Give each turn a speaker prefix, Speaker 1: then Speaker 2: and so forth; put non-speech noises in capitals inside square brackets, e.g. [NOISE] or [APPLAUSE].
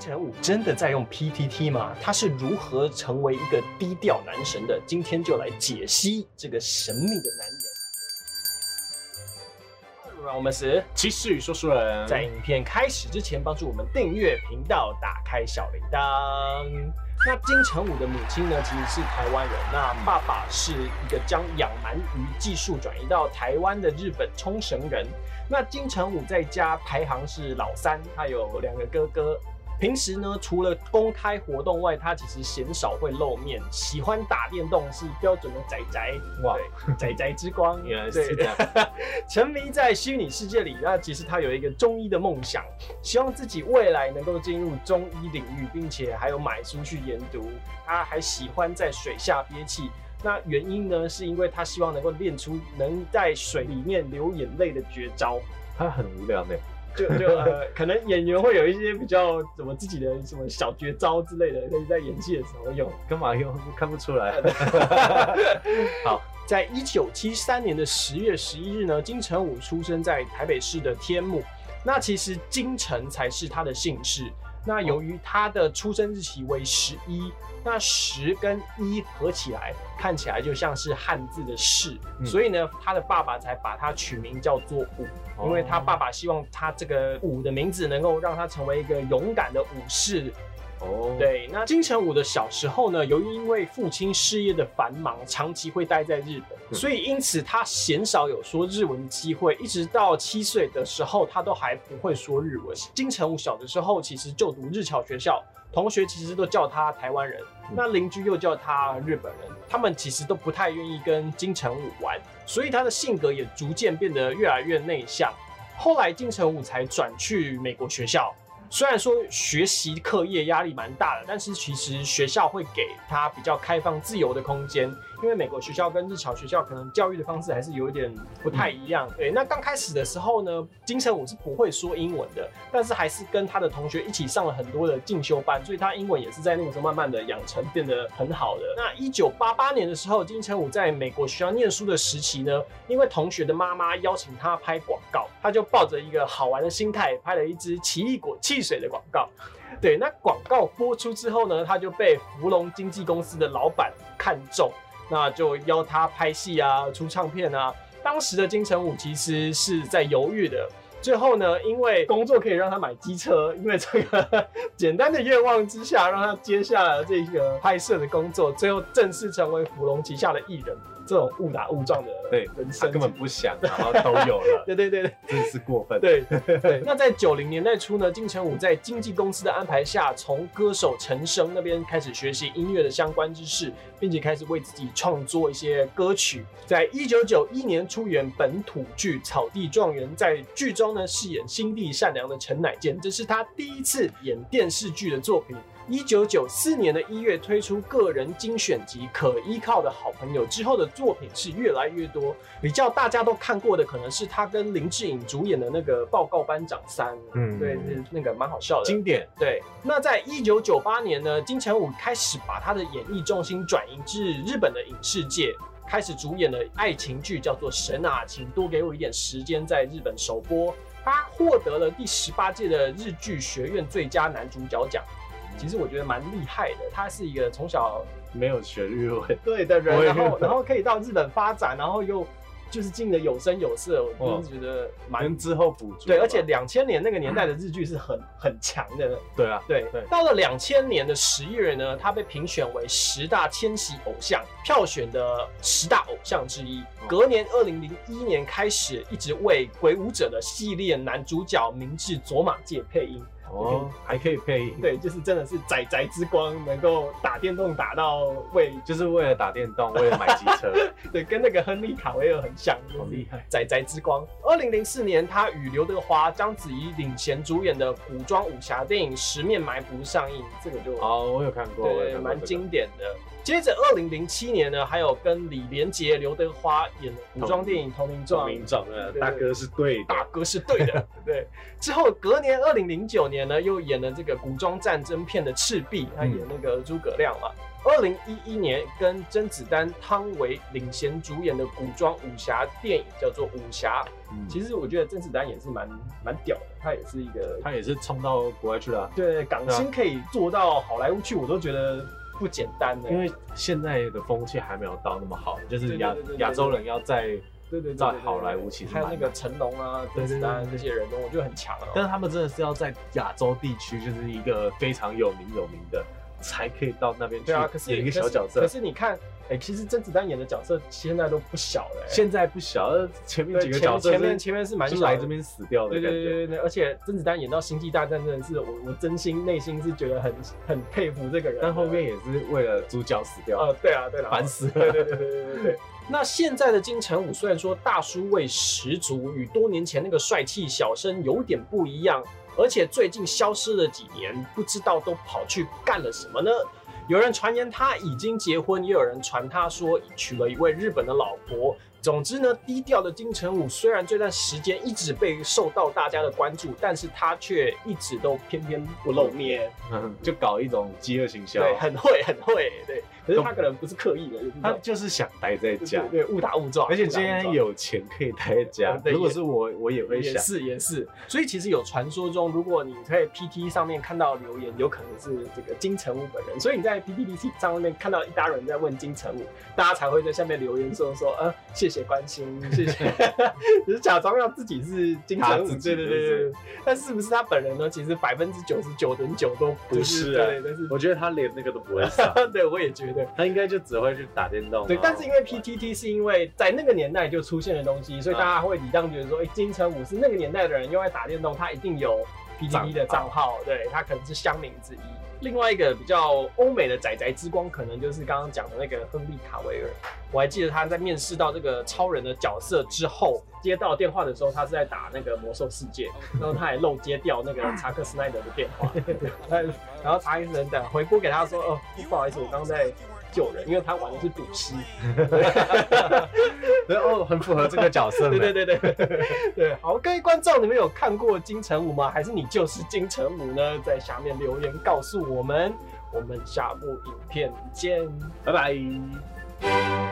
Speaker 1: 陈武真的在用 PTT 吗？他是如何成为一个低调男神的？今天就来解析这个神秘的男人。我们是
Speaker 2: 骑士与说书人，
Speaker 1: 在影片开始之前，帮助我们订阅频道，打开小铃铛。那金城武的母亲呢，其实是台湾人，那爸爸是一个将养鳗鱼技术转移到台湾的日本冲绳人。那金城武在家排行是老三，他有两个哥哥。平时呢，除了公开活动外，他其实鲜少会露面。喜欢打电动，是标准的宅宅。哇，宅宅之光，[LAUGHS]
Speaker 2: 原来是这样。[LAUGHS]
Speaker 1: 沉迷在虚拟世界里，那其实他有一个中医的梦想，希望自己未来能够进入中医领域，并且还有买书去研读。他还喜欢在水下憋气，那原因呢，是因为他希望能够练出能在水里面流眼泪的绝招。
Speaker 2: 他很无聊呢。
Speaker 1: 就就呃，可能演员会有一些比较怎么自己的什么小绝招之类的，可以在演戏的时候用。
Speaker 2: 干嘛用？看不出来。[LAUGHS] 好，
Speaker 1: 在一九七三年的十月十一日呢，金城武出生在台北市的天母。那其实金城才是他的姓氏。那由于他的出生日期为十一，那十跟一合起来看起来就像是汉字的“士”，所以呢，他的爸爸才把他取名叫做武，因为他爸爸希望他这个武的名字能够让他成为一个勇敢的武士。哦，对，那金城武的小时候呢，由于因为父亲事业的繁忙，长期会待在日本，所以因此他鲜少有说日文的机会。一直到七岁的时候，他都还不会说日文。金城武小的时候其实就读日侨学校，同学其实都叫他台湾人，那邻居又叫他日本人，他们其实都不太愿意跟金城武玩，所以他的性格也逐渐变得越来越内向。后来金城武才转去美国学校。虽然说学习课业压力蛮大的，但是其实学校会给他比较开放自由的空间。因为美国学校跟日侨学校可能教育的方式还是有一点不太一样。对，那刚开始的时候呢，金城武是不会说英文的，但是还是跟他的同学一起上了很多的进修班，所以他英文也是在那个时候慢慢的养成，变得很好的。那一九八八年的时候，金城武在美国学校念书的时期呢，因为同学的妈妈邀请他拍广告，他就抱着一个好玩的心态，拍了一支奇异果汽水的广告。对，那广告播出之后呢，他就被芙蓉经纪公司的老板看中。那就邀他拍戏啊，出唱片啊。当时的金城武其实是在犹豫的。最后呢，因为工作可以让他买机车，因为这个 [LAUGHS] 简单的愿望之下，让他接下了这个拍摄的工作，最后正式成为芙蓉旗下的艺人。这种误打误撞的
Speaker 2: 对
Speaker 1: 人生
Speaker 2: 根本不想，然后都有了。[LAUGHS]
Speaker 1: 对对对对，
Speaker 2: 真是过分。
Speaker 1: 对 [LAUGHS] 对。那在九零年代初呢，金城武在经纪公司的安排下，从歌手陈升那边开始学习音乐的相关知识，并且开始为自己创作一些歌曲。在一九九一年出演本土剧《草地状元》，在剧中呢饰演心地善良的陈乃健，这是他第一次演电视剧的作品。一九九四年的一月推出个人精选集《可依靠的好朋友》之后的作品是越来越多，比较大家都看过的可能是他跟林志颖主演的那个《报告班长三》，嗯，对，那个蛮好笑的，
Speaker 2: 经典。
Speaker 1: 对，那在一九九八年呢，金城武开始把他的演艺重心转移至日本的影视界，开始主演的爱情剧叫做《神啊，请多给我一点时间》在日本首播，他获得了第十八届的日剧学院最佳男主角奖。其实我觉得蛮厉害的，他是一个从小
Speaker 2: 没有学日文 [LAUGHS]
Speaker 1: 对的人，然后然后可以到日本发展，然后又就是进的有声有色，我真的觉得蛮
Speaker 2: 之后补足。
Speaker 1: 对，而且两千年那个年代的日剧是很 [COUGHS] 很强的。
Speaker 2: 对啊，
Speaker 1: 对对。到了两千年的十月呢，他被评选为十大千禧偶像票选的十大偶像之一。隔年二零零一年开始，一直为《鬼舞者》的系列男主角明智佐马介配音。
Speaker 2: 哦，还可以配音，
Speaker 1: 对，就是真的是仔仔之光，能够打电动打到为，[LAUGHS]
Speaker 2: 就是为了打电动，为了买机车，[LAUGHS]
Speaker 1: 对，跟那个亨利卡维尔很像，
Speaker 2: 好厉害，
Speaker 1: 仔仔之光。二零零四年，他与刘德华、章子怡领衔主演的古装武侠电影《十面埋伏》上映，这个就
Speaker 2: 哦，我有看过，
Speaker 1: 对，蛮经典的。接着，二零零七年呢，还有跟李连杰、刘德华演的古装电影《投名状》，
Speaker 2: 投名状，大哥是对，
Speaker 1: 大哥是对的，对。之后隔年，二零零九年。年呢，又演了这个古装战争片的《赤壁》，他演那个诸葛亮嘛。二零一一年跟甄子丹、汤唯领衔主演的古装武侠电影叫做《武侠》。
Speaker 2: 嗯
Speaker 1: 其实我觉得甄子丹也是蛮蛮屌的，他也是一个
Speaker 2: 他也是冲到国外去了啊，
Speaker 1: 对港星可以做到好莱坞去，我都觉得不简单的。
Speaker 2: 因为现在的风气还没有到那么好，就是亚亚洲人要在，
Speaker 1: 对对
Speaker 2: 在好莱坞其实
Speaker 1: 还有那个成龙啊、甄子丹这些人，我觉得很强
Speaker 2: 但
Speaker 1: 哦。
Speaker 2: 是他们真的是要在亚洲地区，就是一个非常有名有名的，才可以到那边去
Speaker 1: 对啊，可是
Speaker 2: 演一个小角色
Speaker 1: 可是你看，哎，其实甄子丹演的角色现在都不小了。哎
Speaker 2: 现在不小，呃前面几个角色
Speaker 1: 前面前面是蛮
Speaker 2: 是
Speaker 1: 小
Speaker 2: 来这边死掉的
Speaker 1: 对
Speaker 2: 感觉。
Speaker 1: 对对对对，而且甄子丹演到星际大战真的是我我真心内心是觉得很很佩服这个人。
Speaker 2: 但后面也是为了主角死掉。
Speaker 1: 呃，对啊对啊，
Speaker 2: 烦死了
Speaker 1: 对对对对对对对。那现在的金城武虽然说大叔味十足，与多年前那个帅气小生有点不一样，而且最近消失了几年，不知道都跑去干了什么呢？有人传言他已经结婚，也有人传他说娶了一位日本的老婆。总之呢，低调的金城武虽然这段时间一直被受到大家的关注，但是他却一直都偏偏不露面。
Speaker 2: 嗯，[LAUGHS] 就搞一种饥饿行销。
Speaker 1: 对，很会很会，对。可是他可能不是刻意的，
Speaker 2: 他就是想待在家，
Speaker 1: 对对误打误撞，
Speaker 2: 而且今天有钱可以待在家。
Speaker 1: 对
Speaker 2: 如果是我，我也会想
Speaker 1: 也
Speaker 2: 想。
Speaker 1: 是也是，所以其实有传说中，如果你在 PT 上面看到留言，有可能是这个金城武本人，所以你在 PPT 上面看到一大人在问金城武，大家才会在下面留言说说，呃，谢谢关心，[LAUGHS] 谢谢，只是假装让自己是金城武，对对对对对，但是不是他本人呢？其实百分之九十九点九都
Speaker 2: 不是啊
Speaker 1: 对，但是
Speaker 2: 我觉得他连那个都不会上，[LAUGHS]
Speaker 1: 对我也觉得。
Speaker 2: 他应该就只会去打电动。
Speaker 1: 对，但是因为 PTT 是因为在那个年代就出现的东西，所以大家会理当觉得说，哎、金城武是那个年代的人，用爱打电动，他一定有 PTT 的账号，对他可能是乡民之一。另外一个比较欧美的仔仔之光，可能就是刚刚讲的那个亨利卡维尔。我还记得他在面试到这个超人的角色之后，接到电话的时候，他是在打那个魔兽世界，然后他还漏接掉那个查克斯奈德的电话，[LAUGHS] 然后查克斯奈德回拨给他说，哦，不好意思，我刚刚在救人，因为他玩的是赌师。[LAUGHS] [LAUGHS]
Speaker 2: 哦，很符合这个角色。[LAUGHS]
Speaker 1: 对对对对对对，好，各位观众，你们有看过金城武吗？还是你就是金城武呢？在下面留言告诉我们，我们下部影片见。
Speaker 2: 拜拜。